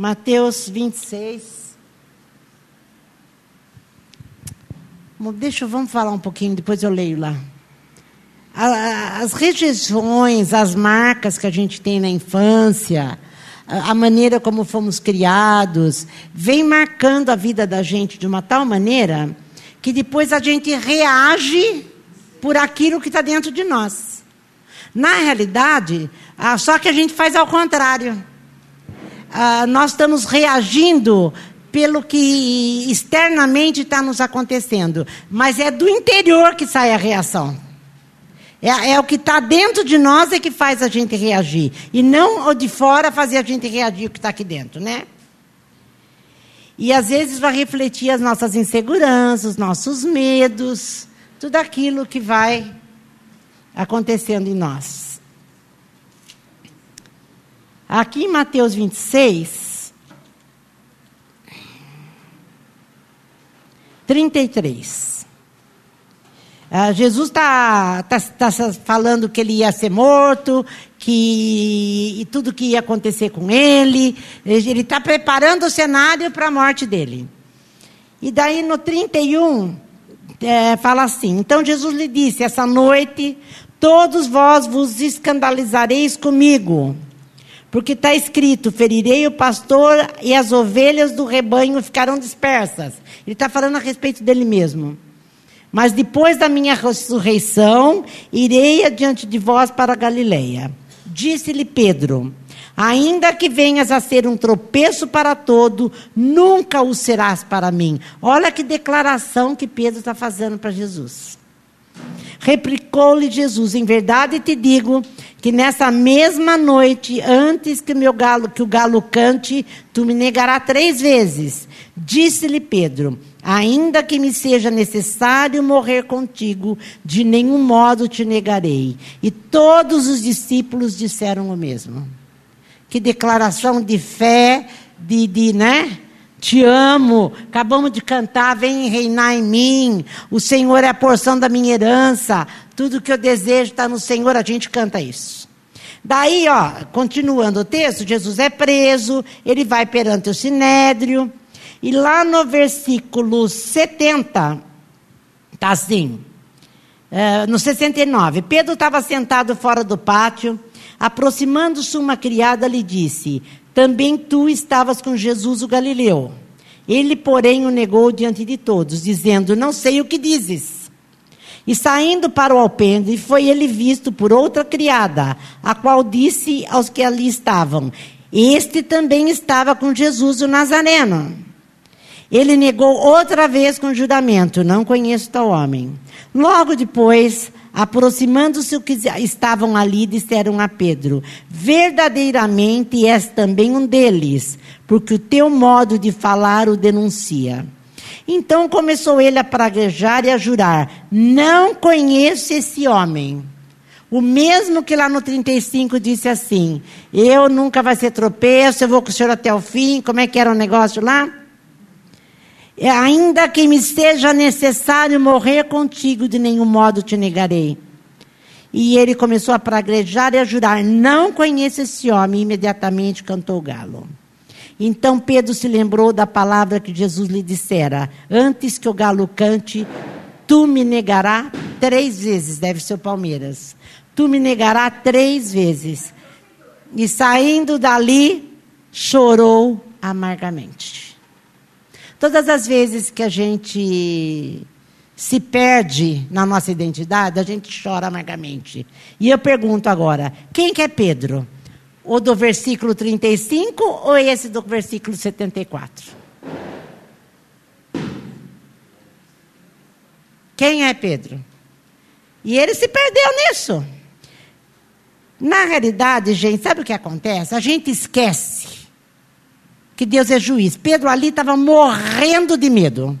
Mateus 26. Deixa, vamos falar um pouquinho, depois eu leio lá. As rejeições, as marcas que a gente tem na infância, a maneira como fomos criados, vem marcando a vida da gente de uma tal maneira que depois a gente reage por aquilo que está dentro de nós. Na realidade, só que a gente faz ao contrário. Nós estamos reagindo pelo que externamente está nos acontecendo, mas é do interior que sai a reação. É, é o que está dentro de nós é que faz a gente reagir. E não o de fora fazer a gente reagir o que está aqui dentro, né? E às vezes vai refletir as nossas inseguranças, os nossos medos, tudo aquilo que vai acontecendo em nós. Aqui em Mateus 26, 33. Uh, Jesus está tá, tá falando que ele ia ser morto, que e tudo que ia acontecer com ele. Ele está preparando o cenário para a morte dele. E daí no 31, é, fala assim: Então Jesus lhe disse: Essa noite todos vós vos escandalizareis comigo. Porque está escrito: ferirei o pastor e as ovelhas do rebanho ficarão dispersas. Ele está falando a respeito dele mesmo. Mas depois da minha ressurreição, irei adiante de vós para Galileia. Disse-lhe Pedro: Ainda que venhas a ser um tropeço para todo, nunca o serás para mim. Olha que declaração que Pedro está fazendo para Jesus. Replicou-lhe Jesus: Em verdade te digo que nessa mesma noite, antes que, meu galo, que o galo cante, tu me negarás três vezes. Disse-lhe Pedro: Ainda que me seja necessário morrer contigo, de nenhum modo te negarei. E todos os discípulos disseram o mesmo. Que declaração de fé, de, de né? Te amo, acabamos de cantar, vem reinar em mim. O Senhor é a porção da minha herança. Tudo que eu desejo está no Senhor, a gente canta isso. Daí, ó, continuando o texto, Jesus é preso, ele vai perante o sinédrio. E lá no versículo 70, está assim, é, no 69, Pedro estava sentado fora do pátio, aproximando-se uma criada lhe disse, também tu estavas com Jesus o Galileu. Ele, porém, o negou diante de todos, dizendo, não sei o que dizes. E saindo para o alpendre, foi ele visto por outra criada, a qual disse aos que ali estavam, este também estava com Jesus o Nazareno. Ele negou outra vez com juramento: Não conheço tal homem. Logo depois, aproximando-se os que estavam ali, disseram a Pedro: Verdadeiramente és também um deles, porque o teu modo de falar o denuncia. Então começou ele a praguejar e a jurar: Não conheço esse homem. O mesmo que lá no 35 disse assim: Eu nunca vai ser tropeço, eu vou com o senhor até o fim. Como é que era o negócio lá? É, ainda que me seja necessário morrer contigo, de nenhum modo te negarei. E ele começou a praguejar e a jurar: Não conheço esse homem. E imediatamente cantou o galo. Então Pedro se lembrou da palavra que Jesus lhe dissera: Antes que o galo cante, tu me negarás três vezes. Deve ser o Palmeiras. Tu me negarás três vezes. E saindo dali, chorou amargamente. Todas as vezes que a gente se perde na nossa identidade, a gente chora amargamente. E eu pergunto agora: quem que é Pedro? O do versículo 35 ou esse do versículo 74? Quem é Pedro? E ele se perdeu nisso. Na realidade, gente, sabe o que acontece? A gente esquece que Deus é juiz. Pedro ali estava morrendo de medo.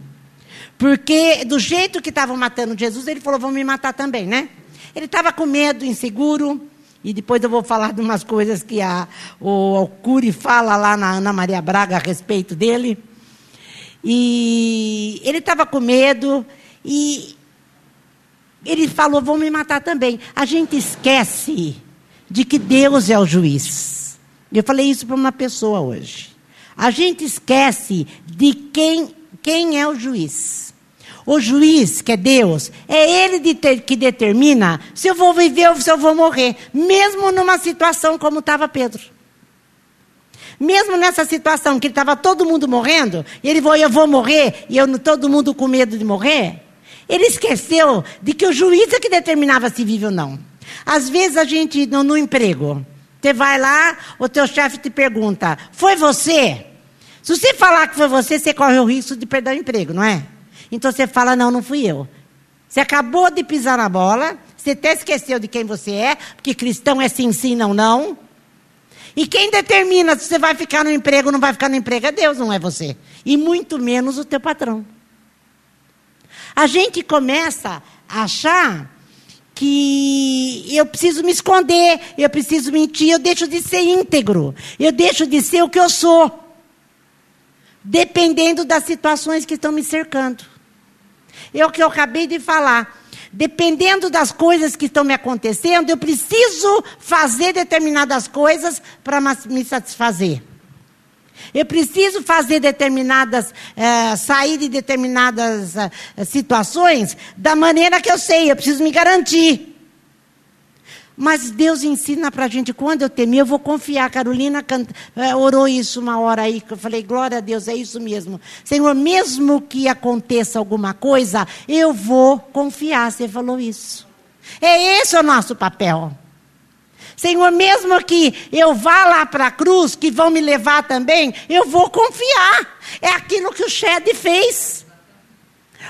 Porque do jeito que estavam matando Jesus, ele falou: vão me matar também, né? Ele estava com medo, inseguro. E depois eu vou falar de umas coisas que a, o Alcuri fala lá na Ana Maria Braga a respeito dele. E ele estava com medo. E ele falou: vão me matar também. A gente esquece de que Deus é o juiz. Eu falei isso para uma pessoa hoje. A gente esquece de quem, quem é o juiz. O juiz, que é Deus, é Ele de ter, que determina se eu vou viver ou se eu vou morrer, mesmo numa situação como estava Pedro. Mesmo nessa situação que estava todo mundo morrendo, e ele falou, eu vou morrer, e eu, todo mundo com medo de morrer, ele esqueceu de que o juiz é que determinava se vive ou não. Às vezes a gente, no, no emprego, você vai lá, o teu chefe te pergunta, foi você? Se você falar que foi você, você corre o risco de perder o emprego, não é? Então você fala, não, não fui eu. Você acabou de pisar na bola, você até esqueceu de quem você é, porque cristão é sim, sim, não, não. E quem determina se você vai ficar no emprego ou não vai ficar no emprego é Deus, não é você. E muito menos o teu patrão. A gente começa a achar que eu preciso me esconder, eu preciso mentir, eu deixo de ser íntegro, eu deixo de ser o que eu sou, dependendo das situações que estão me cercando. É o que eu acabei de falar. Dependendo das coisas que estão me acontecendo, eu preciso fazer determinadas coisas para me satisfazer. Eu preciso fazer determinadas, é, sair de determinadas é, situações da maneira que eu sei, eu preciso me garantir. Mas Deus ensina para a gente, quando eu temer, eu vou confiar. Carolina canta, é, orou isso uma hora aí, que eu falei, glória a Deus, é isso mesmo. Senhor, mesmo que aconteça alguma coisa, eu vou confiar. Você falou isso. É esse o nosso papel. Senhor, mesmo que eu vá lá para a cruz, que vão me levar também, eu vou confiar. É aquilo que o Shed fez.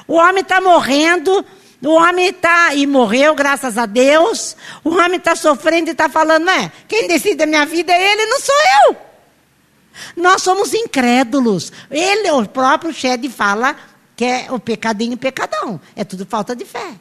O homem está morrendo, o homem está, e morreu, graças a Deus. O homem está sofrendo e está falando, não é? Quem decide a minha vida é ele, não sou eu. Nós somos incrédulos. Ele, o próprio Shed fala que é o pecadinho pecadão. É tudo falta de fé.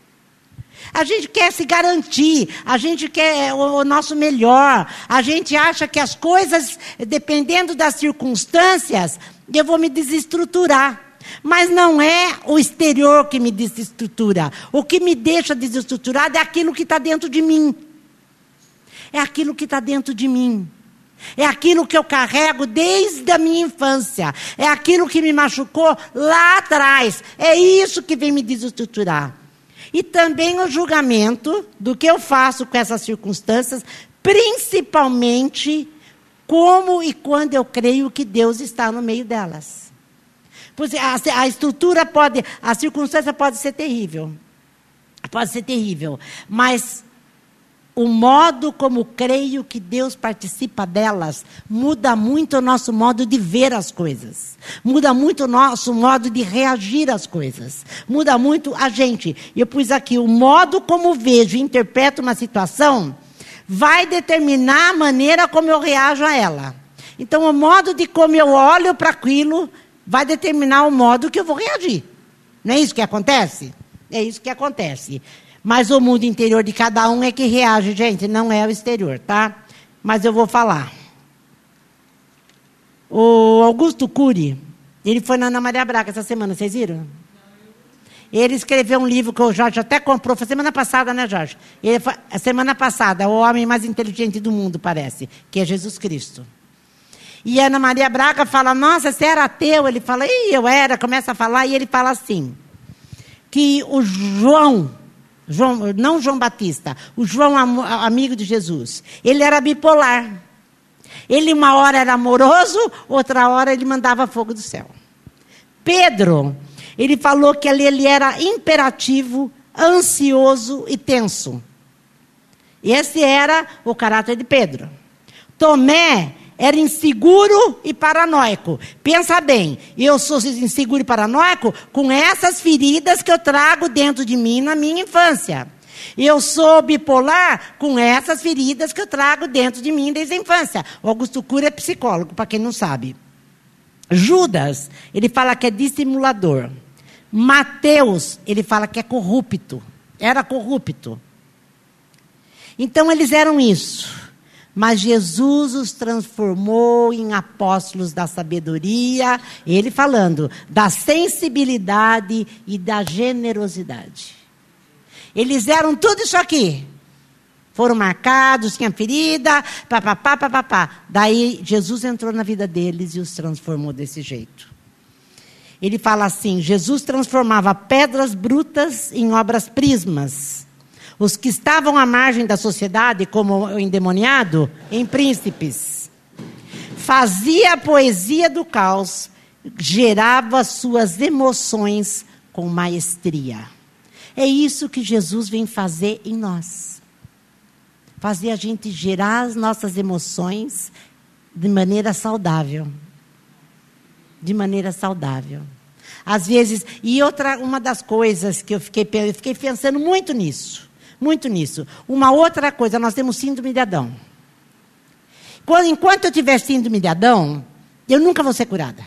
A gente quer se garantir, a gente quer o, o, nosso melhor, a gente acha que as coisas, dependendo das circunstâncias, eu vou me desestruturar. Mas não é o exterior que me desestrutura. O que me deixa desestruturado é aquilo que está dentro de mim. É aquilo que está dentro de mim. É aquilo que eu carrego desde a minha infância. É aquilo que me machucou lá atrás. É isso que vem me desestruturar. E também o julgamento do que eu faço com essas circunstâncias, principalmente como e quando eu creio que Deus está no meio delas. A, a estrutura pode, a circunstância pode ser terrível. Pode ser terrível. Mas o modo como creio que Deus participa delas muda muito o nosso modo de ver as coisas. Muda muito o nosso modo de reagir às coisas. Muda muito a gente. Eu pus aqui o modo como vejo e interpreto uma situação vai determinar a maneira como eu reajo a ela. Então, o modo de como eu olho para aquilo vai determinar o modo que eu vou reagir. Não é isso que acontece? É isso que acontece. Mas o mundo interior de cada um é que reage, gente, não é o exterior, tá? Mas eu vou falar. O Augusto Cury, ele foi na Ana Maria Braga essa semana, vocês viram? Ele escreveu um livro que o Jorge até comprou, foi semana passada, né, Jorge? Ele foi, semana passada, o homem mais inteligente do mundo, parece, que é Jesus Cristo. E Ana Maria Braga fala: Nossa, você era ateu? Ele fala: Ih, eu era. Começa a falar e ele fala assim: que o João, João não João Batista, o João amigo de Jesus, ele era bipolar. Ele uma hora era amoroso, outra hora ele mandava fogo do céu. Pedro, ele falou que ele era imperativo, ansioso e tenso. Esse era o caráter de Pedro. Tomé era inseguro e paranoico. Pensa bem, eu sou inseguro e paranoico com essas feridas que eu trago dentro de mim na minha infância. Eu sou bipolar com essas feridas que eu trago dentro de mim desde a infância. O Augusto Cura é psicólogo, para quem não sabe. Judas, ele fala que é dissimulador. Mateus, ele fala que é corrupto. Era corrupto. Então eles eram isso. Mas Jesus os transformou em apóstolos da sabedoria, ele falando da sensibilidade e da generosidade. Eles eram tudo isso aqui. foram marcados, tinha ferida, papapá, papapá. Daí Jesus entrou na vida deles e os transformou desse jeito. Ele fala assim: Jesus transformava pedras brutas em obras prismas. Os que estavam à margem da sociedade, como o endemoniado, em príncipes. Fazia a poesia do caos, gerava suas emoções com maestria. É isso que Jesus vem fazer em nós. Fazer a gente gerar as nossas emoções de maneira saudável. De maneira saudável. Às vezes, e outra, uma das coisas que eu fiquei, eu fiquei pensando muito nisso. Muito nisso. Uma outra coisa, nós temos síndrome de Adão. Quando, enquanto eu tiver síndrome de Adão, eu nunca vou ser curada.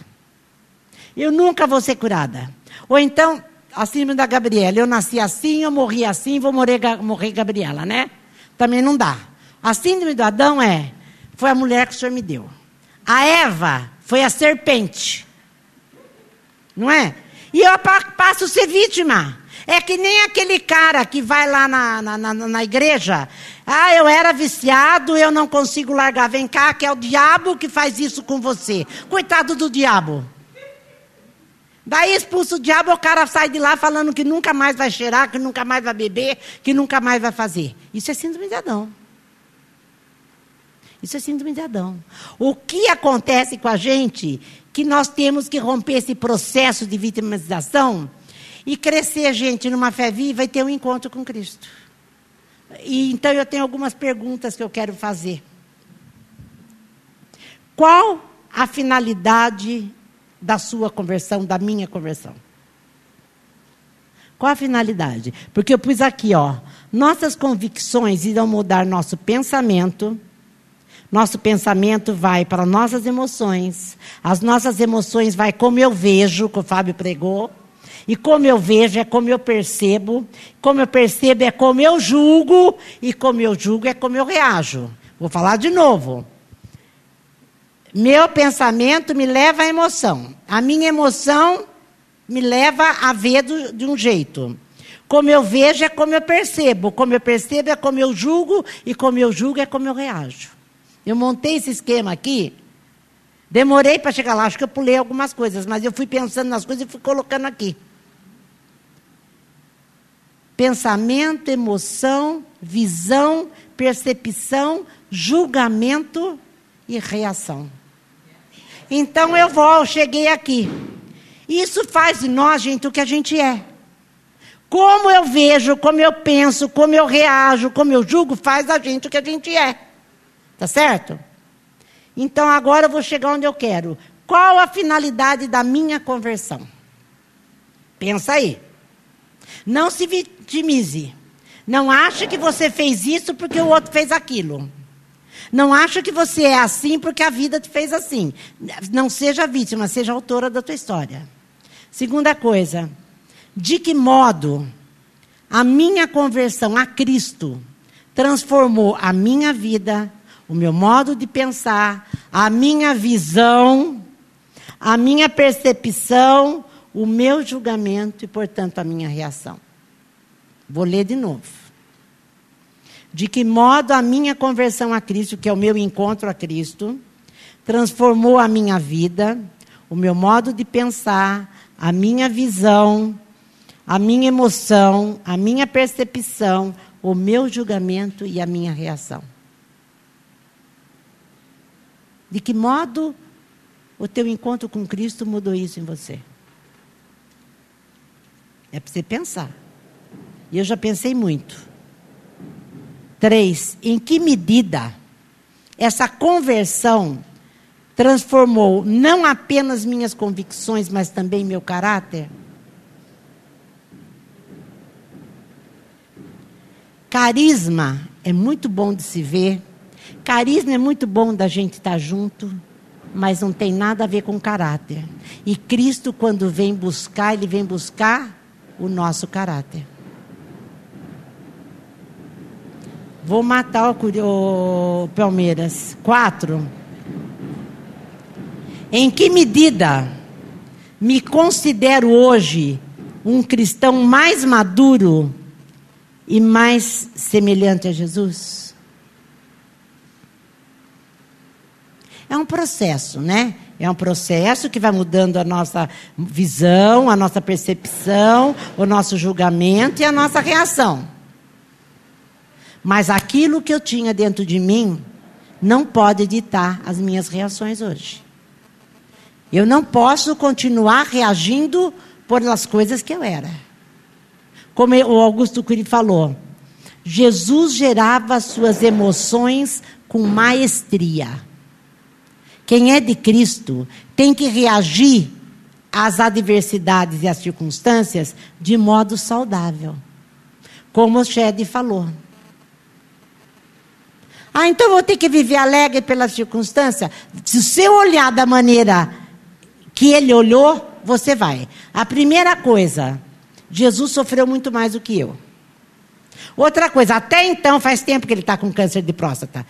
Eu nunca vou ser curada. Ou então, a síndrome da Gabriela. Eu nasci assim, eu morri assim, vou morrer, morrer Gabriela, né? Também não dá. A síndrome do Adão é: foi a mulher que o Senhor me deu. A Eva foi a serpente. Não é? E eu passo a ser vítima. É que nem aquele cara que vai lá na, na, na, na, igreja. Ah, eu era viciado, eu não consigo largar. Vem cá, que é o diabo que faz isso com você. Coitado do diabo. Daí expulsa o diabo, o cara sai de lá falando que nunca mais vai cheirar, que nunca mais vai beber, que nunca mais vai fazer. Isso é síndrome de Adão. Isso é síndrome de Adão. O que acontece com a gente que nós temos que romper esse processo de vitimização e crescer, gente, numa fé viva e ter um encontro com Cristo. E então eu tenho algumas perguntas que eu quero fazer. Qual a finalidade da sua conversão, da minha conversão. Qual a finalidade? Porque eu pus aqui, ó, nossas convicções irão mudar nosso pensamento. Nosso pensamento vai para nossas emoções. As nossas emoções vai como eu vejo, que o Fábio pregou. E como eu vejo é como eu percebo. Como eu percebo é como eu julgo. E como eu julgo é como eu reajo. Vou falar de novo. Meu pensamento me leva à emoção. A minha emoção me leva a ver do, de um jeito. Como eu vejo é como eu percebo. Como eu percebo é como eu julgo. E como eu julgo é como eu reajo. Eu montei esse esquema aqui. Demorei para chegar lá. Acho que eu pulei algumas coisas. Mas eu fui pensando nas coisas e fui colocando aqui. Pensamento, emoção, visão, percepção, julgamento e reação. Então eu vou, cheguei aqui. Isso faz de nós, gente, o que a gente é. Como eu vejo, como eu penso, como eu reajo, como eu julgo, faz a gente o que a gente é. Tá certo? Então agora eu vou chegar onde eu quero. Qual a finalidade da minha conversão? Pensa aí. Não se vitimize. Não ache que você fez isso porque o outro fez aquilo. Não acha que você é assim porque a vida te fez assim. Não seja vítima, seja autora da tua história. Segunda coisa, de que modo a minha conversão a Cristo transformou a minha vida, o meu modo de pensar, a minha visão, a minha percepção, o meu julgamento e, portanto, a minha reação. Vou ler de novo de que modo a minha conversão a Cristo, que é o meu encontro a Cristo, transformou a minha vida, o meu modo de pensar, a minha visão, a minha emoção, a minha percepção, o meu julgamento e a minha reação. De que modo o teu encontro com Cristo mudou isso em você? É para você pensar. E eu já pensei muito. Três, em que medida essa conversão transformou não apenas minhas convicções, mas também meu caráter? Carisma é muito bom de se ver. Carisma é muito bom da gente estar junto, mas não tem nada a ver com caráter. E Cristo, quando vem buscar, ele vem buscar o nosso caráter. Vou matar o, o Palmeiras. Quatro. Em que medida me considero hoje um cristão mais maduro e mais semelhante a Jesus? É um processo, né? É um processo que vai mudando a nossa visão, a nossa percepção, o nosso julgamento e a nossa reação. Mas aquilo que eu tinha dentro de mim não pode ditar as minhas reações hoje. Eu não posso continuar reagindo por as coisas que eu era. Como o Augusto Cury falou, Jesus gerava suas emoções com maestria. Quem é de Cristo tem que reagir às adversidades e às circunstâncias de modo saudável. Como o Shed falou. Ah, então vou ter que viver alegre pela circunstância? Se você olhar da maneira que ele olhou, você vai. A primeira coisa, Jesus sofreu muito mais do que eu. Outra coisa, até então, faz tempo que ele está com câncer de próstata.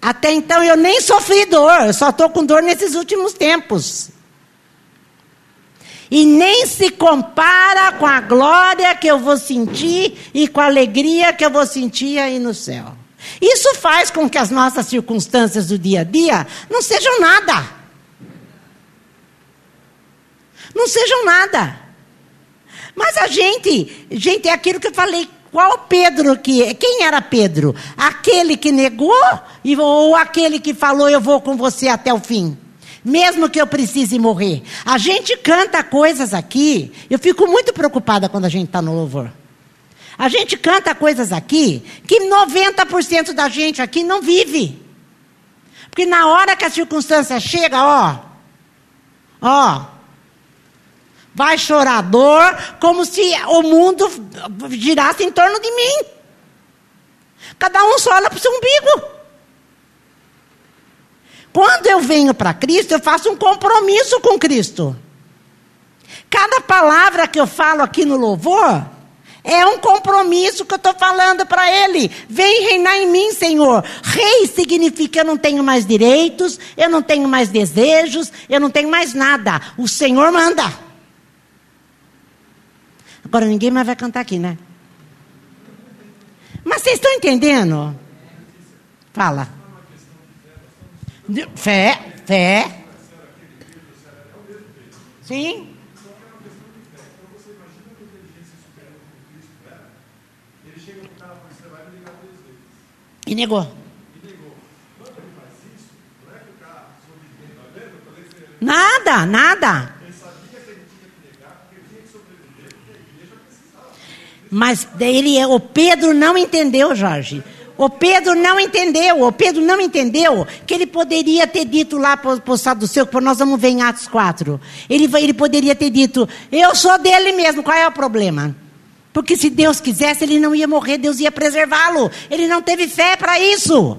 Até então eu nem sofri dor, eu só estou com dor nesses últimos tempos. E nem se compara com a glória que eu vou sentir e com a alegria que eu vou sentir aí no céu. Isso faz com que as nossas circunstâncias do dia a dia não sejam nada. Não sejam nada. Mas a gente, gente, é aquilo que eu falei. Qual Pedro que. Quem era Pedro? Aquele que negou ou aquele que falou eu vou com você até o fim? Mesmo que eu precise morrer. A gente canta coisas aqui. Eu fico muito preocupada quando a gente está no louvor. A gente canta coisas aqui que 90% da gente aqui não vive. Porque na hora que a circunstância chega, ó, ó, vai chorar dor, como se o mundo girasse em torno de mim. Cada um só olha para o seu umbigo. Quando eu venho para Cristo, eu faço um compromisso com Cristo. Cada palavra que eu falo aqui no louvor é um compromisso que eu estou falando para Ele. Vem reinar em mim, Senhor. Rei significa eu não tenho mais direitos, eu não tenho mais desejos, eu não tenho mais nada. O Senhor manda. Agora ninguém mais vai cantar aqui, né? Mas vocês estão entendendo? Fala. Fé, fé. Sim. E negou. Nada, nada. Mas ele, o Pedro não entendeu, Jorge. O Pedro não entendeu, o Pedro não entendeu que ele poderia ter dito lá para o Saduceu, que nós vamos ver em Atos 4. Ele, ele poderia ter dito, eu sou dele mesmo, qual é o problema? Porque se Deus quisesse, ele não ia morrer, Deus ia preservá-lo. Ele não teve fé para isso.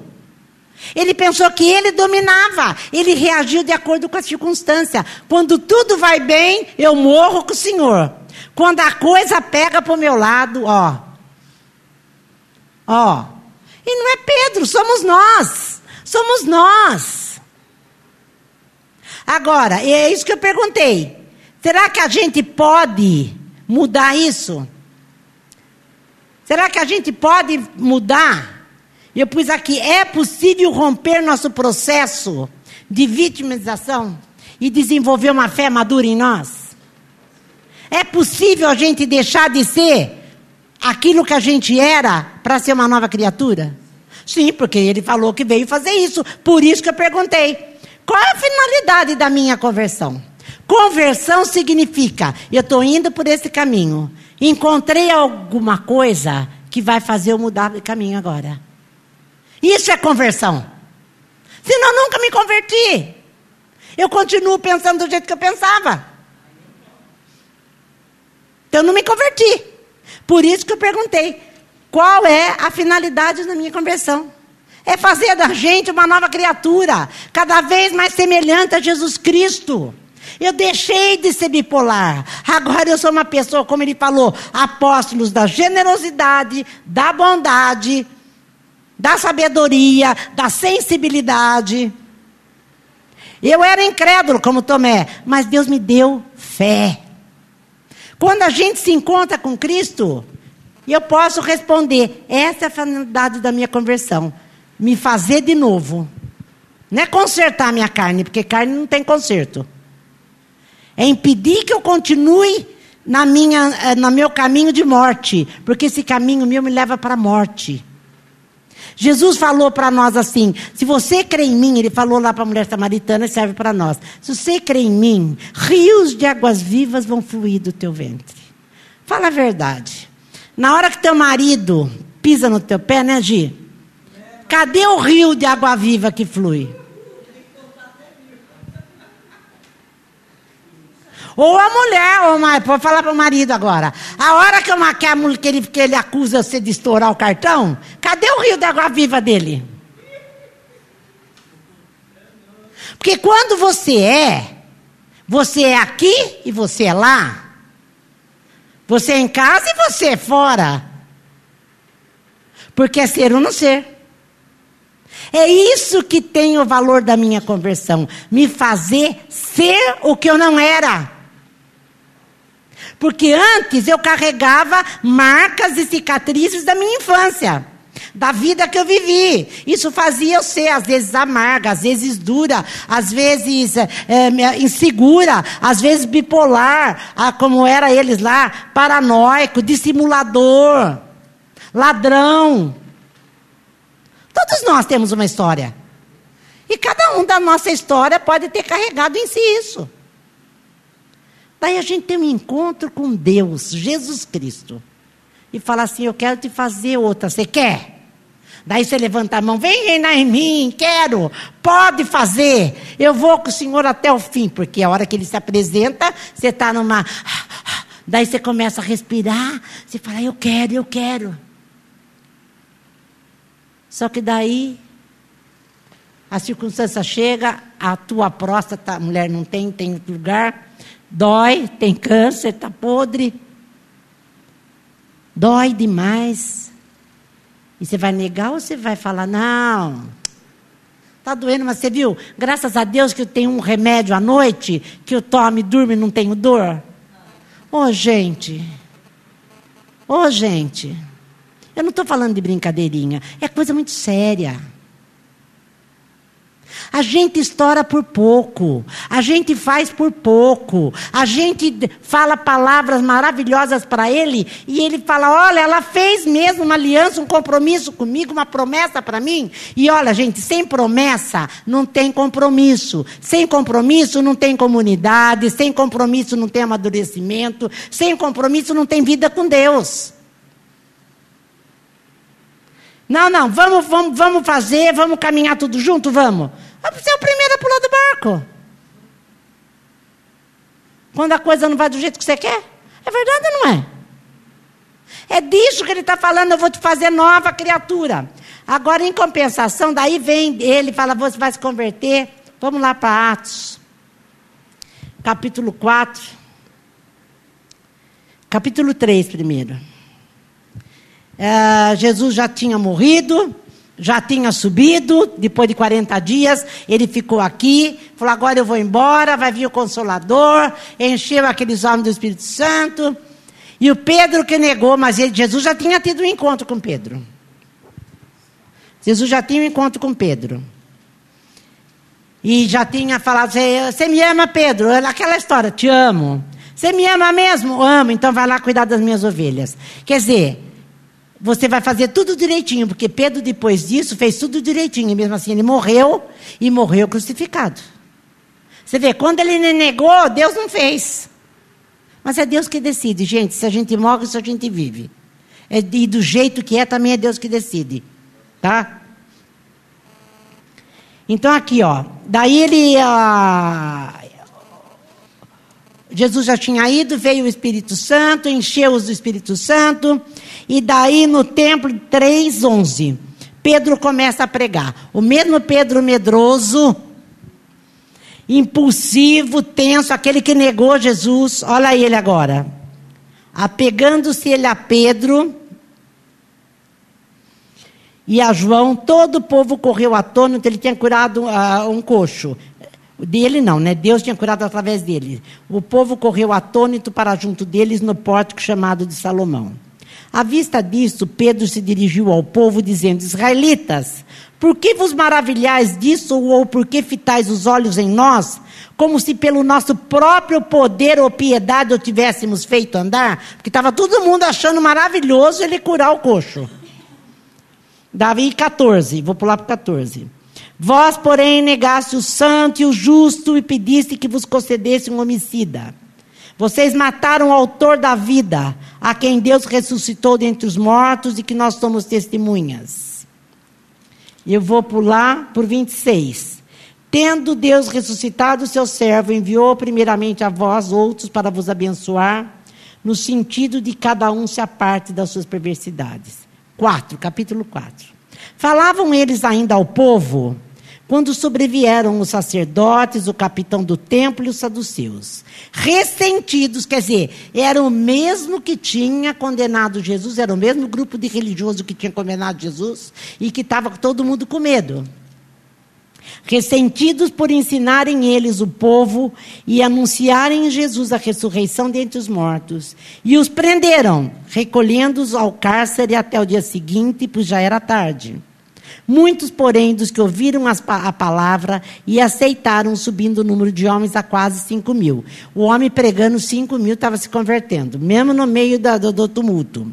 Ele pensou que ele dominava, ele reagiu de acordo com a circunstância. Quando tudo vai bem, eu morro com o Senhor. Quando a coisa pega para o meu lado, ó. Ó. E não é Pedro, somos nós. Somos nós. Agora, é isso que eu perguntei. Será que a gente pode mudar isso? Será que a gente pode mudar? Eu pus aqui: é possível romper nosso processo de vitimização e desenvolver uma fé madura em nós? É possível a gente deixar de ser aquilo que a gente era para ser uma nova criatura? Sim, porque ele falou que veio fazer isso. Por isso que eu perguntei: qual é a finalidade da minha conversão? Conversão significa eu estou indo por esse caminho. Encontrei alguma coisa que vai fazer eu mudar de caminho agora. Isso é conversão. Senão nunca me converti. Eu continuo pensando do jeito que eu pensava. Então eu não me converti. Por isso que eu perguntei: qual é a finalidade da minha conversão? É fazer da gente uma nova criatura, cada vez mais semelhante a Jesus Cristo. Eu deixei de ser bipolar. Agora eu sou uma pessoa, como ele falou, apóstolos da generosidade, da bondade, da sabedoria, da sensibilidade. Eu era incrédulo como Tomé, mas Deus me deu fé. Quando a gente se encontra com Cristo, eu posso responder: essa é a finalidade da minha conversão. Me fazer de novo. Não é consertar minha carne, porque carne não tem conserto. É impedir que eu continue na minha, eh, no meu caminho de morte, porque esse caminho meu me leva para a morte. Jesus falou para nós assim: se você crê em mim, ele falou lá para a mulher samaritana e serve para nós. Se você crê em mim, rios de águas vivas vão fluir do teu ventre. Fala a verdade. Na hora que teu marido pisa no teu pé, né, Gi? Cadê o rio de água viva que flui? Ou a mulher, ou uma, vou falar para o marido agora. A hora que, uma, que, a, que, ele, que ele acusa você de estourar o cartão, cadê o rio da água viva dele? Porque quando você é, você é aqui e você é lá. Você é em casa e você é fora. Porque é ser ou não ser. É isso que tem o valor da minha conversão. Me fazer ser o que eu não era. Porque antes eu carregava marcas e cicatrizes da minha infância, da vida que eu vivi. Isso fazia eu ser, às vezes, amarga, às vezes dura, às vezes é, insegura, às vezes bipolar, ah, como era eles lá, paranoico, dissimulador, ladrão. Todos nós temos uma história. E cada um da nossa história pode ter carregado em si isso. Daí a gente tem um encontro com Deus, Jesus Cristo. E fala assim: Eu quero te fazer outra. Você quer? Daí você levanta a mão, vem reinar em mim, quero, pode fazer. Eu vou com o Senhor até o fim, porque a hora que ele se apresenta, você está numa. Daí você começa a respirar, você fala, eu quero, eu quero. Só que daí a circunstância chega, a tua próstata, a mulher não tem, tem lugar, Dói, tem câncer, está podre. Dói demais. E você vai negar ou você vai falar, não, está doendo, mas você viu, graças a Deus que eu tenho um remédio à noite, que eu tomo e durmo e não tenho dor? Ô oh, gente, ô oh, gente, eu não estou falando de brincadeirinha, é coisa muito séria. A gente estoura por pouco, a gente faz por pouco, a gente fala palavras maravilhosas para ele e ele fala: olha, ela fez mesmo uma aliança, um compromisso comigo, uma promessa para mim. E olha, gente, sem promessa não tem compromisso, sem compromisso não tem comunidade, sem compromisso não tem amadurecimento, sem compromisso não tem vida com Deus. Não, não, vamos, vamos, vamos fazer, vamos caminhar tudo junto, vamos. Você é o primeiro a pular do barco. Quando a coisa não vai do jeito que você quer. É verdade ou não é? É disso que ele está falando, eu vou te fazer nova criatura. Agora, em compensação, daí vem ele fala, você vai se converter. Vamos lá para Atos. Capítulo 4. Capítulo 3 primeiro. É, Jesus já tinha morrido, já tinha subido, depois de 40 dias, ele ficou aqui, falou: agora eu vou embora, vai vir o Consolador, encheu aqueles homens do Espírito Santo. E o Pedro que negou, mas ele, Jesus já tinha tido um encontro com Pedro. Jesus já tinha um encontro com Pedro. E já tinha falado: Você me ama, Pedro? Aquela história, te amo. Você me ama mesmo? Amo, então vai lá cuidar das minhas ovelhas. Quer dizer, você vai fazer tudo direitinho, porque Pedro, depois disso, fez tudo direitinho, e mesmo assim ele morreu e morreu crucificado. Você vê, quando ele negou, Deus não fez. Mas é Deus que decide, gente. Se a gente morre, se a gente vive. É, e do jeito que é, também é Deus que decide. Tá? Então, aqui, ó. Daí ele. Ah, Jesus já tinha ido, veio o Espírito Santo, encheu-os do Espírito Santo. E daí no templo 3:11, Pedro começa a pregar. O mesmo Pedro medroso, impulsivo, tenso, aquele que negou Jesus, olha ele agora. Apegando-se ele a Pedro e a João, todo o povo correu atônito, ele tinha curado uh, um coxo. Dele não, né? Deus tinha curado através dele. O povo correu atônito para junto deles no pórtico chamado de Salomão. À vista disso, Pedro se dirigiu ao povo, dizendo: Israelitas, por que vos maravilhais disso, ou por que fitais os olhos em nós, como se pelo nosso próprio poder ou piedade o tivéssemos feito andar? Porque estava todo mundo achando maravilhoso ele curar o coxo. Davi 14, vou pular para 14. Vós, porém, negaste o santo e o justo e pediste que vos concedesse um homicida. Vocês mataram o autor da vida, a quem Deus ressuscitou dentre os mortos e que nós somos testemunhas. Eu vou pular por 26. Tendo Deus ressuscitado o seu servo, enviou primeiramente a vós outros para vos abençoar, no sentido de cada um se aparte das suas perversidades. 4, capítulo 4. Falavam eles ainda ao povo quando sobrevieram os sacerdotes, o capitão do templo e os saduceus. Ressentidos, quer dizer, era o mesmo que tinha condenado Jesus, era o mesmo grupo de religioso que tinha condenado Jesus e que estava todo mundo com medo. Ressentidos por ensinarem eles o povo e anunciarem Jesus a ressurreição dentre os mortos. E os prenderam, recolhendo-os ao cárcere até o dia seguinte, pois já era tarde. Muitos, porém, dos que ouviram a palavra e aceitaram, subindo o número de homens a quase 5 mil. O homem pregando 5 mil estava se convertendo, mesmo no meio do, do tumulto.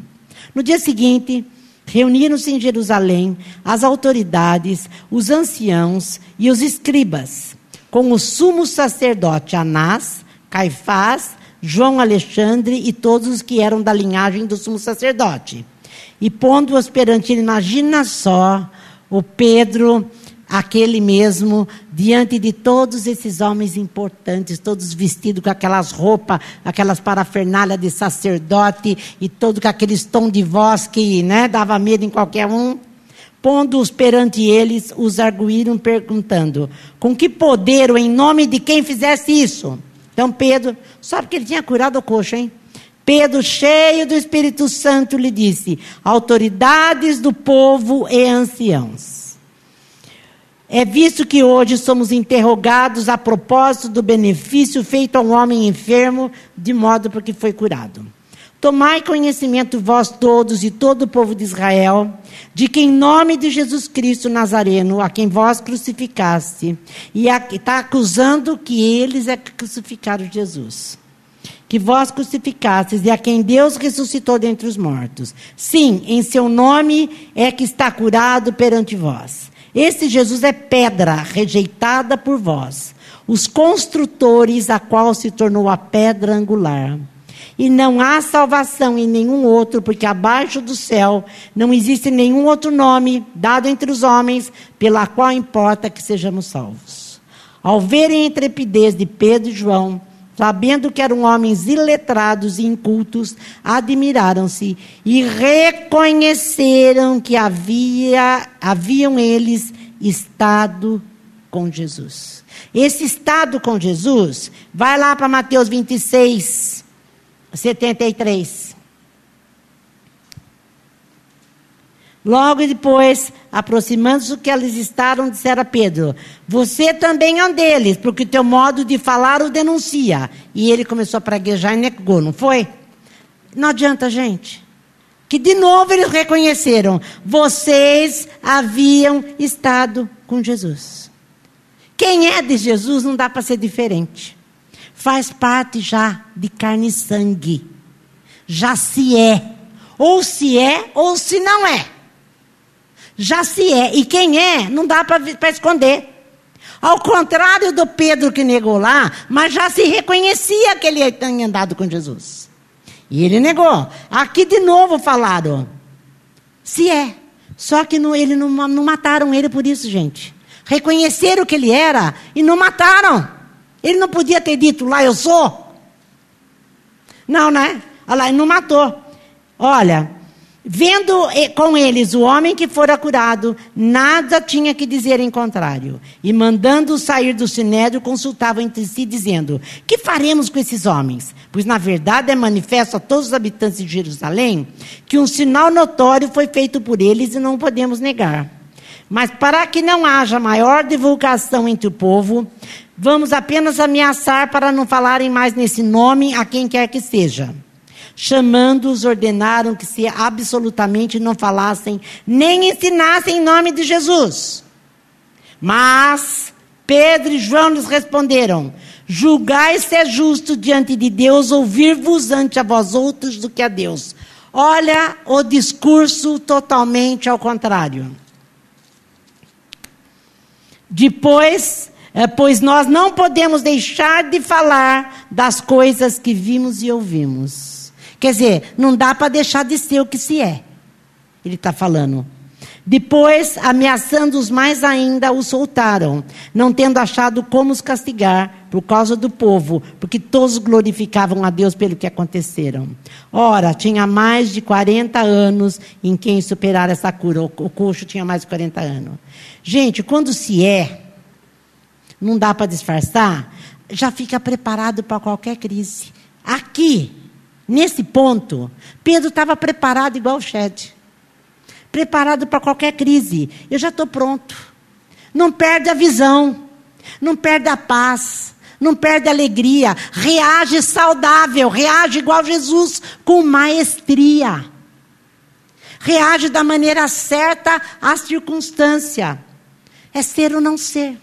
No dia seguinte, reuniram-se em Jerusalém as autoridades, os anciãos e os escribas, com o sumo sacerdote Anás, Caifás, João Alexandre e todos os que eram da linhagem do sumo sacerdote. E pondo-os perante ele, imagina só, o Pedro, aquele mesmo, diante de todos esses homens importantes, todos vestidos com aquelas roupas, aquelas parafernálias de sacerdote e todo com aqueles tom de voz que né, dava medo em qualquer um. Pondo-os perante eles, os arguíram perguntando: com que poder ou em nome de quem fizesse isso? Então Pedro, só porque ele tinha curado o coxo, hein? Pedro, cheio do Espírito Santo, lhe disse: autoridades do povo e anciãos. É visto que hoje somos interrogados a propósito do benefício feito a um homem enfermo, de modo porque foi curado. Tomai conhecimento vós todos e todo o povo de Israel, de que em nome de Jesus Cristo Nazareno, a quem vós crucificaste, e está acusando que eles é que crucificaram Jesus que vós crucificastes e a quem Deus ressuscitou dentre os mortos. Sim, em seu nome é que está curado perante vós. Esse Jesus é pedra rejeitada por vós, os construtores, a qual se tornou a pedra angular. E não há salvação em nenhum outro, porque abaixo do céu não existe nenhum outro nome dado entre os homens, pela qual importa que sejamos salvos. Ao verem a intrepidez de Pedro e João, sabendo que eram homens iletrados e incultos, admiraram-se e reconheceram que havia, haviam eles estado com Jesus. Esse estado com Jesus, vai lá para Mateus 26, 73. Logo depois, aproximando-se do que eles estavam, disseram a Pedro: Você também é um deles, porque teu modo de falar o denuncia. E ele começou a praguejar e negou, não foi? Não adianta, gente. Que de novo eles reconheceram: vocês haviam estado com Jesus. Quem é de Jesus não dá para ser diferente. Faz parte já de carne e sangue. Já se é. Ou se é, ou se não é já se é. E quem é, não dá para esconder. Ao contrário do Pedro que negou lá, mas já se reconhecia que ele tinha andado com Jesus. E ele negou. Aqui de novo falaram. Se é. Só que não, ele não, não mataram ele por isso, gente. Reconheceram que ele era e não mataram. Ele não podia ter dito, lá eu sou. Não, né? Olha lá, ele não matou. Olha, Vendo com eles o homem que fora curado, nada tinha que dizer em contrário. E mandando sair do sinédrio, consultavam entre si, dizendo: Que faremos com esses homens? Pois na verdade é manifesto a todos os habitantes de Jerusalém que um sinal notório foi feito por eles e não podemos negar. Mas para que não haja maior divulgação entre o povo, vamos apenas ameaçar para não falarem mais nesse nome a quem quer que seja. Chamando-os, ordenaram que se absolutamente não falassem, nem ensinassem em nome de Jesus. Mas Pedro e João lhes responderam: Julgai se é justo diante de Deus ouvir-vos ante a vós outros do que a Deus. Olha o discurso totalmente ao contrário. Depois, é, pois nós não podemos deixar de falar das coisas que vimos e ouvimos. Quer dizer, não dá para deixar de ser o que se é. Ele está falando. Depois, ameaçando-os mais ainda, os soltaram, não tendo achado como os castigar por causa do povo, porque todos glorificavam a Deus pelo que aconteceram. Ora, tinha mais de 40 anos em quem superar essa cura. O, coxo tinha mais de 40 anos. Gente, quando se é, não dá para disfarçar, já fica preparado para qualquer crise. Aqui, Nesse ponto, Pedro estava preparado igual o Shed. Preparado para qualquer crise. Eu já estou pronto. Não perde a visão. Não perde a paz. Não perde a alegria. Reage saudável. Reage igual Jesus, com maestria. Reage da maneira certa à circunstância. É ser ou não ser.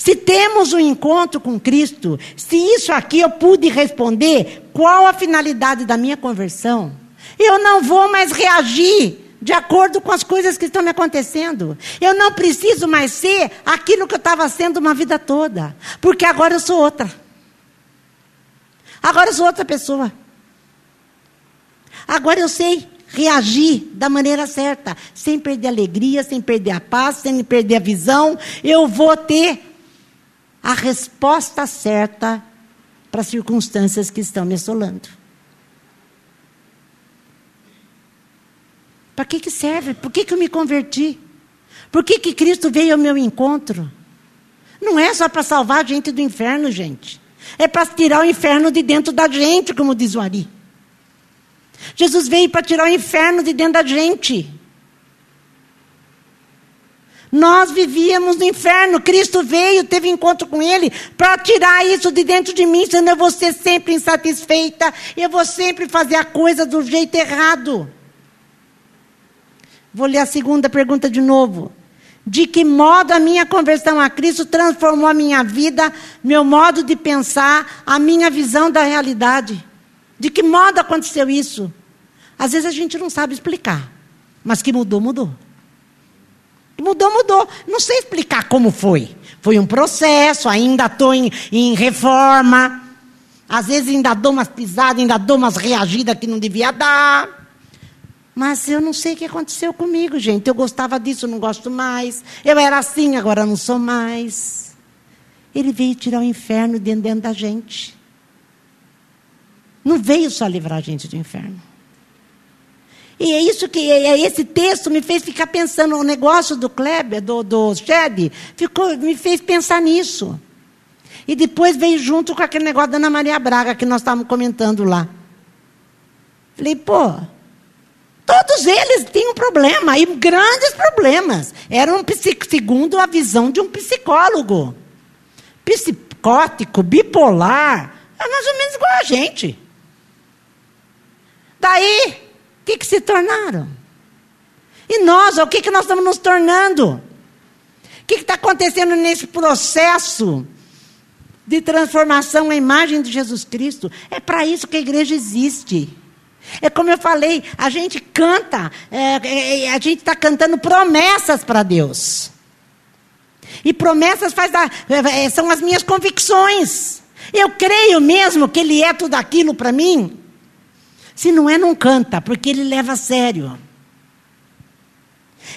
Se temos um encontro com Cristo, se isso aqui eu pude responder, qual a finalidade da minha conversão? Eu não vou mais reagir de acordo com as coisas que estão me acontecendo. Eu não preciso mais ser aquilo que eu estava sendo uma vida toda, porque agora eu sou outra. Agora eu sou outra pessoa. Agora eu sei reagir da maneira certa, sem perder a alegria, sem perder a paz, sem perder a visão. Eu vou ter a resposta certa para as circunstâncias que estão me assolando. Para que, que serve? Por que, que eu me converti? Por que, que Cristo veio ao meu encontro? Não é só para salvar a gente do inferno, gente. É para tirar o inferno de dentro da gente, como diz o Ari. Jesus veio para tirar o inferno de dentro da gente. Nós vivíamos no inferno. Cristo veio, teve encontro com Ele para tirar isso de dentro de mim, senão eu vou ser sempre insatisfeita, eu vou sempre fazer a coisa do jeito errado. Vou ler a segunda pergunta de novo. De que modo a minha conversão a Cristo transformou a minha vida, meu modo de pensar, a minha visão da realidade? De que modo aconteceu isso? Às vezes a gente não sabe explicar, mas que mudou, mudou. Mudou, mudou. Não sei explicar como foi. Foi um processo, ainda estou em, em reforma. Às vezes ainda dou umas pisadas, ainda dou umas reagidas que não devia dar. Mas eu não sei o que aconteceu comigo, gente. Eu gostava disso, não gosto mais. Eu era assim, agora não sou mais. Ele veio tirar o inferno dentro, dentro da gente. Não veio só livrar a gente do inferno. E é isso que é, esse texto me fez ficar pensando o negócio do Kleber, do, do Shed, ficou, me fez pensar nisso. E depois veio junto com aquele negócio da Ana Maria Braga que nós estávamos comentando lá. Falei, pô, todos eles tinham problema, e grandes problemas. Era um segundo a visão de um psicólogo. Psicótico, bipolar, é mais ou menos igual a gente. Daí, que, que se tornaram? E nós, o que, que nós estamos nos tornando? O que está acontecendo nesse processo de transformação à imagem de Jesus Cristo? É para isso que a igreja existe. É como eu falei, a gente canta, é, é, é a gente está cantando promessas para Deus. E promessas faz da, é, é, são as minhas convicções. Eu creio mesmo que Ele é tudo aquilo para mim. Se não é, não canta, porque ele leva a sério.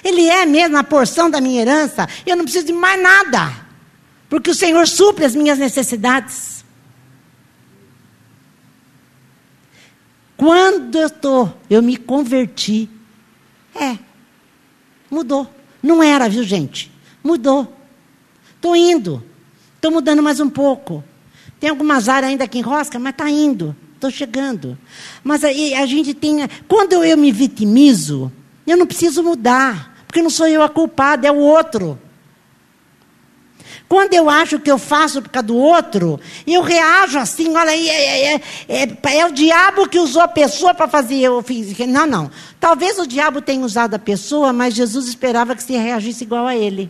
Ele é mesmo a porção da minha herança. Eu não preciso de mais nada. Porque o Senhor supre as minhas necessidades. Quando eu estou, eu me converti. É, mudou. Não era, viu, gente? Mudou. Estou indo. Estou mudando mais um pouco. Tem algumas áreas ainda que enrosca, mas está indo estou chegando. Mas aí a gente tem. Quando eu me vitimizo, eu não preciso mudar, porque não sou eu a culpada, é o outro. Quando eu acho que eu faço por causa do outro, eu reajo assim, olha aí, é, é, é, é o diabo que usou a pessoa para fazer eu fiz. Não, não. Talvez o diabo tenha usado a pessoa, mas Jesus esperava que você reagisse igual a ele.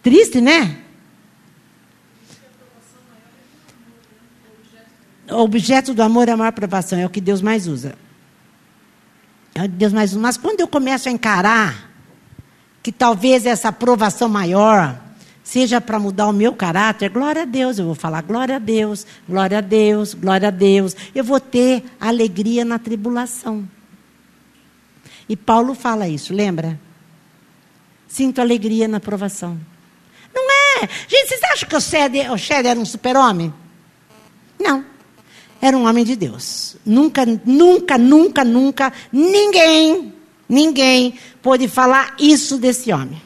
Triste, né? Objeto do amor é a maior aprovação, é o que Deus mais usa. É o que Deus mais usa. Mas quando eu começo a encarar que talvez essa aprovação maior seja para mudar o meu caráter, glória a Deus, eu vou falar glória a Deus, glória a Deus, glória a Deus. Eu vou ter alegria na tribulação. E Paulo fala isso, lembra? Sinto alegria na aprovação. Não é? Gente, vocês acham que o o Shed era um super-homem? Não. Era um homem de Deus. Nunca, nunca, nunca, nunca, ninguém, ninguém pôde falar isso desse homem.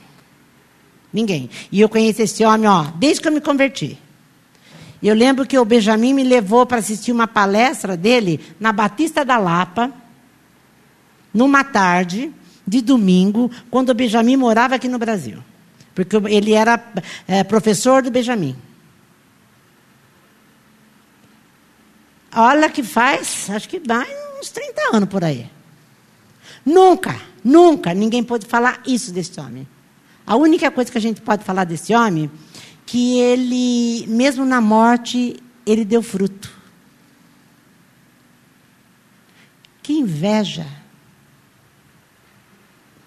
Ninguém. E eu conheço esse homem, ó, desde que eu me converti. Eu lembro que o Benjamin me levou para assistir uma palestra dele na Batista da Lapa, numa tarde de domingo, quando o Benjamin morava aqui no Brasil. Porque ele era é, professor do Benjamin. Olha que faz, acho que vai uns 30 anos por aí. Nunca, nunca ninguém pode falar isso desse homem. A única coisa que a gente pode falar desse homem, que ele, mesmo na morte, ele deu fruto. Que inveja.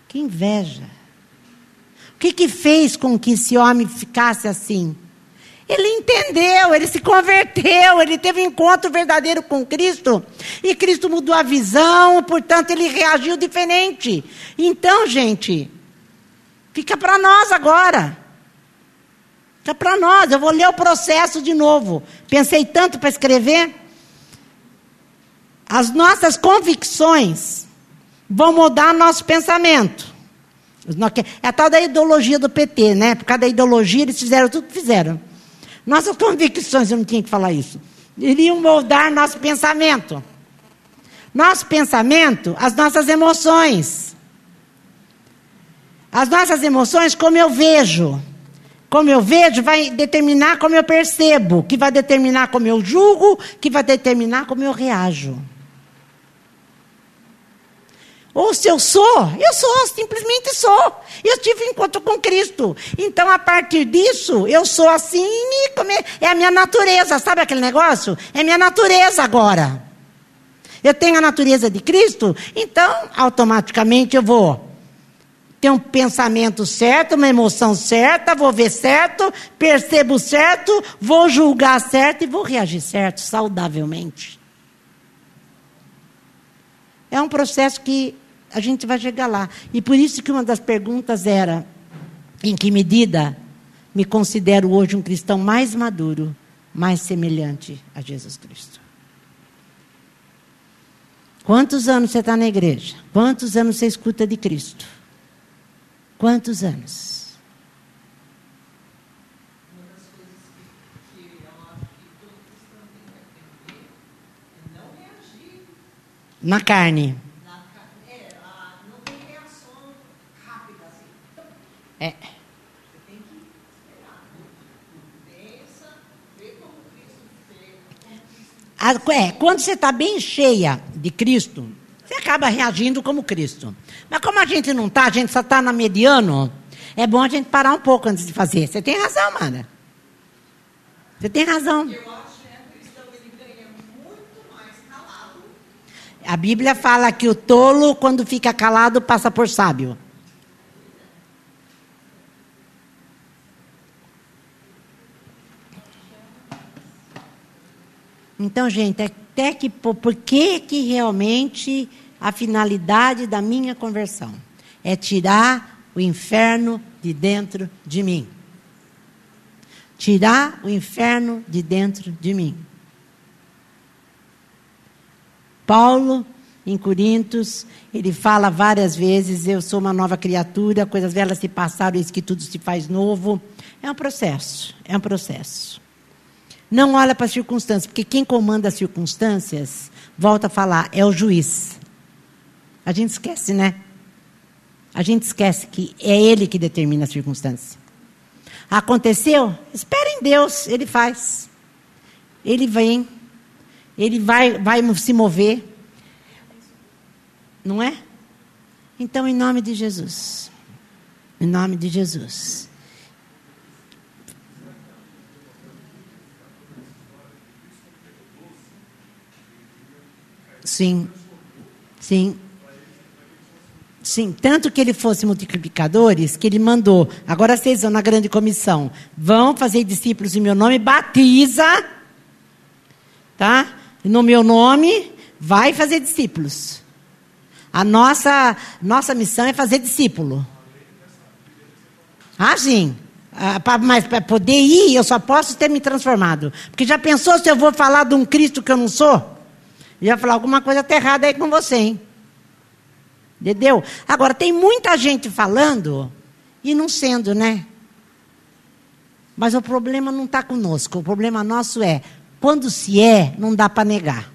Que inveja. O que, que fez com que esse homem ficasse assim? Ele entendeu, ele se converteu, ele teve um encontro verdadeiro com Cristo. E Cristo mudou a visão, portanto, ele reagiu diferente. Então, gente, fica para nós agora. Fica para nós. Eu vou ler o processo de novo. Pensei tanto para escrever. As nossas convicções vão mudar nosso pensamento. É a tal da ideologia do PT, né? Por causa da ideologia, eles fizeram tudo que fizeram. Nossas convicções, eu não tinha que falar isso, iriam moldar nosso pensamento. Nosso pensamento, as nossas emoções. As nossas emoções, como eu vejo. Como eu vejo, vai determinar como eu percebo, que vai determinar como eu julgo, que vai determinar como eu reajo. Ou se eu sou, eu sou, simplesmente sou. Eu tive encontro com Cristo. Então, a partir disso, eu sou assim e é a minha natureza. Sabe aquele negócio? É minha natureza agora. Eu tenho a natureza de Cristo, então, automaticamente eu vou ter um pensamento certo, uma emoção certa, vou ver certo, percebo certo, vou julgar certo e vou reagir certo, saudavelmente. É um processo que a gente vai chegar lá. E por isso que uma das perguntas era: em que medida me considero hoje um cristão mais maduro, mais semelhante a Jesus Cristo? Quantos anos você está na igreja? Quantos anos você escuta de Cristo? Quantos anos? Na carne. É. É, quando você está bem cheia de Cristo, você acaba reagindo como Cristo. Mas como a gente não está, a gente só está na mediano, é bom a gente parar um pouco antes de fazer. Você tem razão, mana. Você tem razão. Eu acho que cristão ele ganha muito mais calado. A Bíblia fala que o tolo, quando fica calado, passa por sábio. Então, gente, até que por que que realmente a finalidade da minha conversão é tirar o inferno de dentro de mim. Tirar o inferno de dentro de mim. Paulo, em Coríntios, ele fala várias vezes: Eu sou uma nova criatura, coisas velhas se passaram, eis que tudo se faz novo. É um processo, é um processo. Não olha para as circunstâncias, porque quem comanda as circunstâncias, volta a falar, é o juiz. A gente esquece, né? A gente esquece que é Ele que determina a circunstância. Aconteceu? Espera em Deus, Ele faz. Ele vem, Ele vai, vai se mover. Não é? Então, em nome de Jesus. Em nome de Jesus. Sim. Sim. Sim, tanto que ele fosse multiplicadores, que ele mandou. Agora vocês vão na grande comissão. Vão fazer discípulos em meu nome, batiza. Tá? No meu nome, vai fazer discípulos. A nossa, nossa missão é fazer discípulo. Ah, sim. Ah, pra, mas para poder ir, eu só posso ter me transformado. Porque já pensou se eu vou falar de um Cristo que eu não sou? Já falar alguma coisa está errada aí com você, hein? Entendeu? Agora, tem muita gente falando e não sendo, né? Mas o problema não está conosco. O problema nosso é, quando se é, não dá para negar.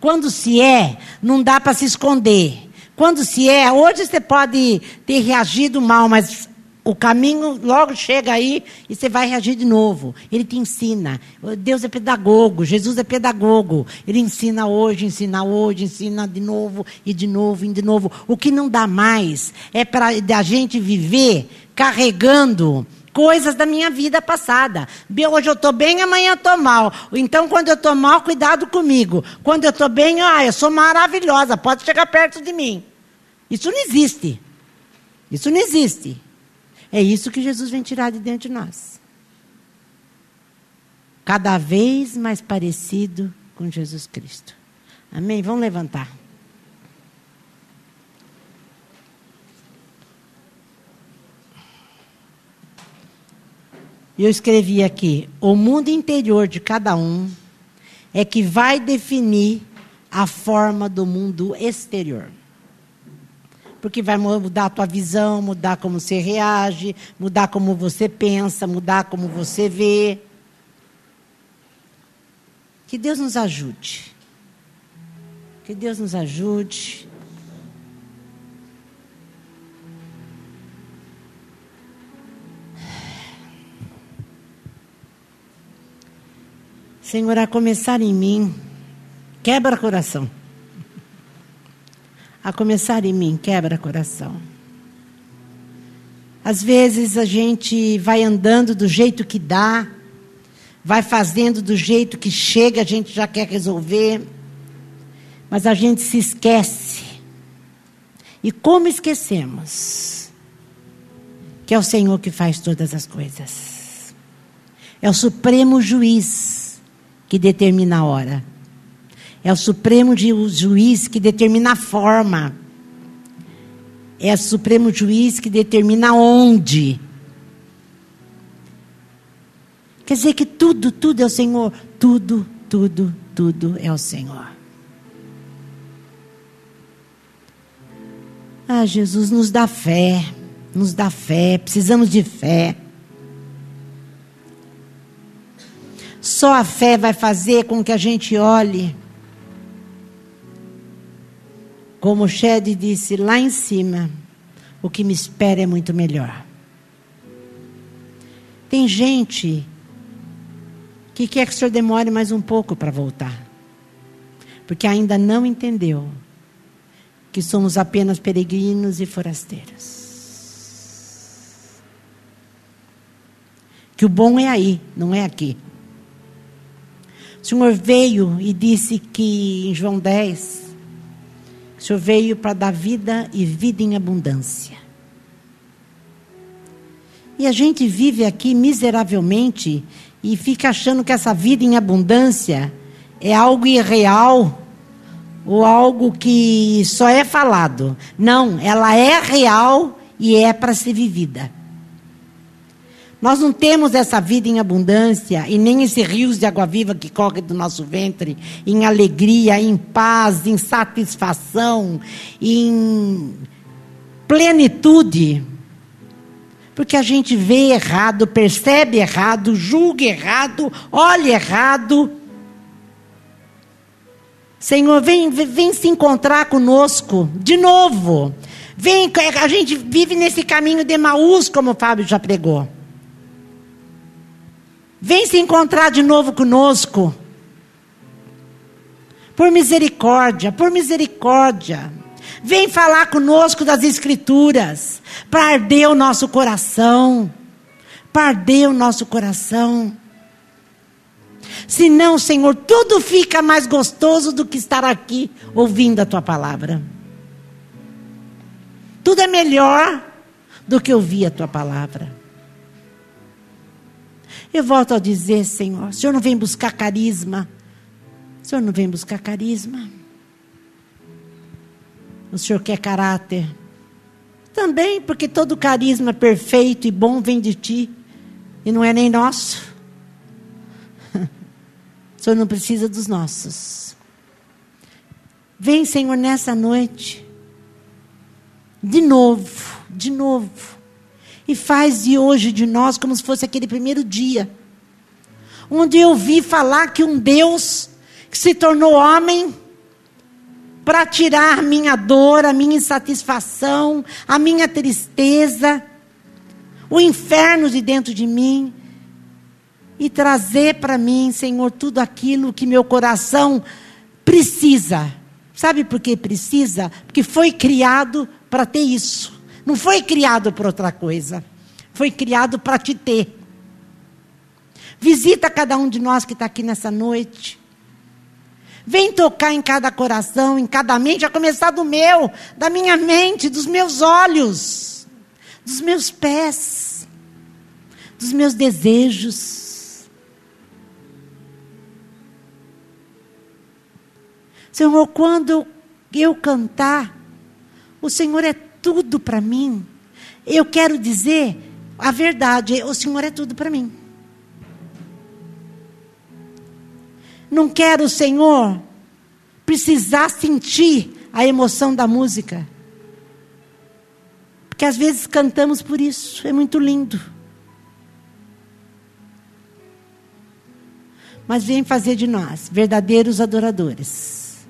Quando se é, não dá para se esconder. Quando se é, hoje você pode ter reagido mal, mas o caminho logo chega aí e você vai reagir de novo. Ele te ensina. Deus é pedagogo, Jesus é pedagogo. Ele ensina hoje, ensina hoje, ensina de novo e de novo e de novo. O que não dá mais é para a gente viver carregando coisas da minha vida passada. Hoje eu estou bem, amanhã eu estou mal. Então, quando eu estou mal, cuidado comigo. Quando eu estou bem, ah, eu sou maravilhosa, pode chegar perto de mim. Isso não existe. Isso não existe. É isso que Jesus vem tirar de dentro de nós. Cada vez mais parecido com Jesus Cristo. Amém? Vamos levantar. Eu escrevi aqui: o mundo interior de cada um é que vai definir a forma do mundo exterior porque vai mudar a tua visão, mudar como você reage, mudar como você pensa, mudar como você vê. Que Deus nos ajude. Que Deus nos ajude. Senhor, a começar em mim, quebra coração a começar em mim, quebra coração. Às vezes a gente vai andando do jeito que dá, vai fazendo do jeito que chega, a gente já quer resolver, mas a gente se esquece. E como esquecemos? Que é o Senhor que faz todas as coisas. É o supremo juiz que determina a hora. É o Supremo Juiz que determina a forma. É o Supremo Juiz que determina onde. Quer dizer que tudo, tudo é o Senhor. Tudo, tudo, tudo é o Senhor. Ah, Jesus, nos dá fé. Nos dá fé. Precisamos de fé. Só a fé vai fazer com que a gente olhe como o Shed disse lá em cima, o que me espera é muito melhor. Tem gente que quer que o senhor demore mais um pouco para voltar, porque ainda não entendeu que somos apenas peregrinos e forasteiros. Que o bom é aí, não é aqui. O Senhor veio e disse que em João 10 o Senhor veio para dar vida e vida em abundância. E a gente vive aqui miseravelmente e fica achando que essa vida em abundância é algo irreal ou algo que só é falado. Não, ela é real e é para ser vivida. Nós não temos essa vida em abundância e nem esse rios de água viva que corre do nosso ventre em alegria, em paz, em satisfação, em plenitude. Porque a gente vê errado, percebe errado, julga errado, olha errado. Senhor, vem, vem se encontrar conosco de novo. Vem, a gente vive nesse caminho de Maús, como o Fábio já pregou. Vem se encontrar de novo conosco. Por misericórdia, por misericórdia. Vem falar conosco das Escrituras, para arder o nosso coração, para arder o nosso coração. Senão, Senhor, tudo fica mais gostoso do que estar aqui ouvindo a tua palavra. Tudo é melhor do que ouvir a tua palavra. Eu volto a dizer, Senhor, o Senhor não vem buscar carisma. O Senhor não vem buscar carisma. O Senhor quer caráter. Também porque todo carisma perfeito e bom vem de ti e não é nem nosso. O Senhor não precisa dos nossos. Vem, Senhor, nessa noite. De novo, de novo. E faz de hoje de nós como se fosse aquele primeiro dia. Onde eu vi falar que um Deus que se tornou homem para tirar minha dor, a minha insatisfação, a minha tristeza, o inferno de dentro de mim e trazer para mim, Senhor, tudo aquilo que meu coração precisa. Sabe por que precisa? Porque foi criado para ter isso. Não foi criado para outra coisa. Foi criado para te ter. Visita cada um de nós que está aqui nessa noite. Vem tocar em cada coração, em cada mente, a começar do meu, da minha mente, dos meus olhos, dos meus pés, dos meus desejos. Senhor, quando eu cantar, o Senhor é tudo para mim. Eu quero dizer a verdade, o Senhor é tudo para mim. Não quero, Senhor, precisar sentir a emoção da música. Porque às vezes cantamos por isso, é muito lindo. Mas vem fazer de nós verdadeiros adoradores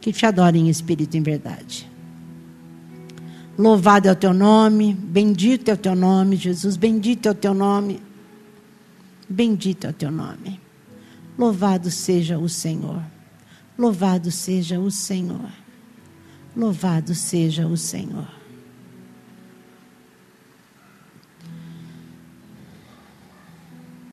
que te adorem em espírito e em verdade. Louvado é o teu nome, bendito é o teu nome, Jesus, bendito é o teu nome. Bendito é o teu nome. Louvado seja o Senhor. Louvado seja o Senhor. Louvado seja o Senhor.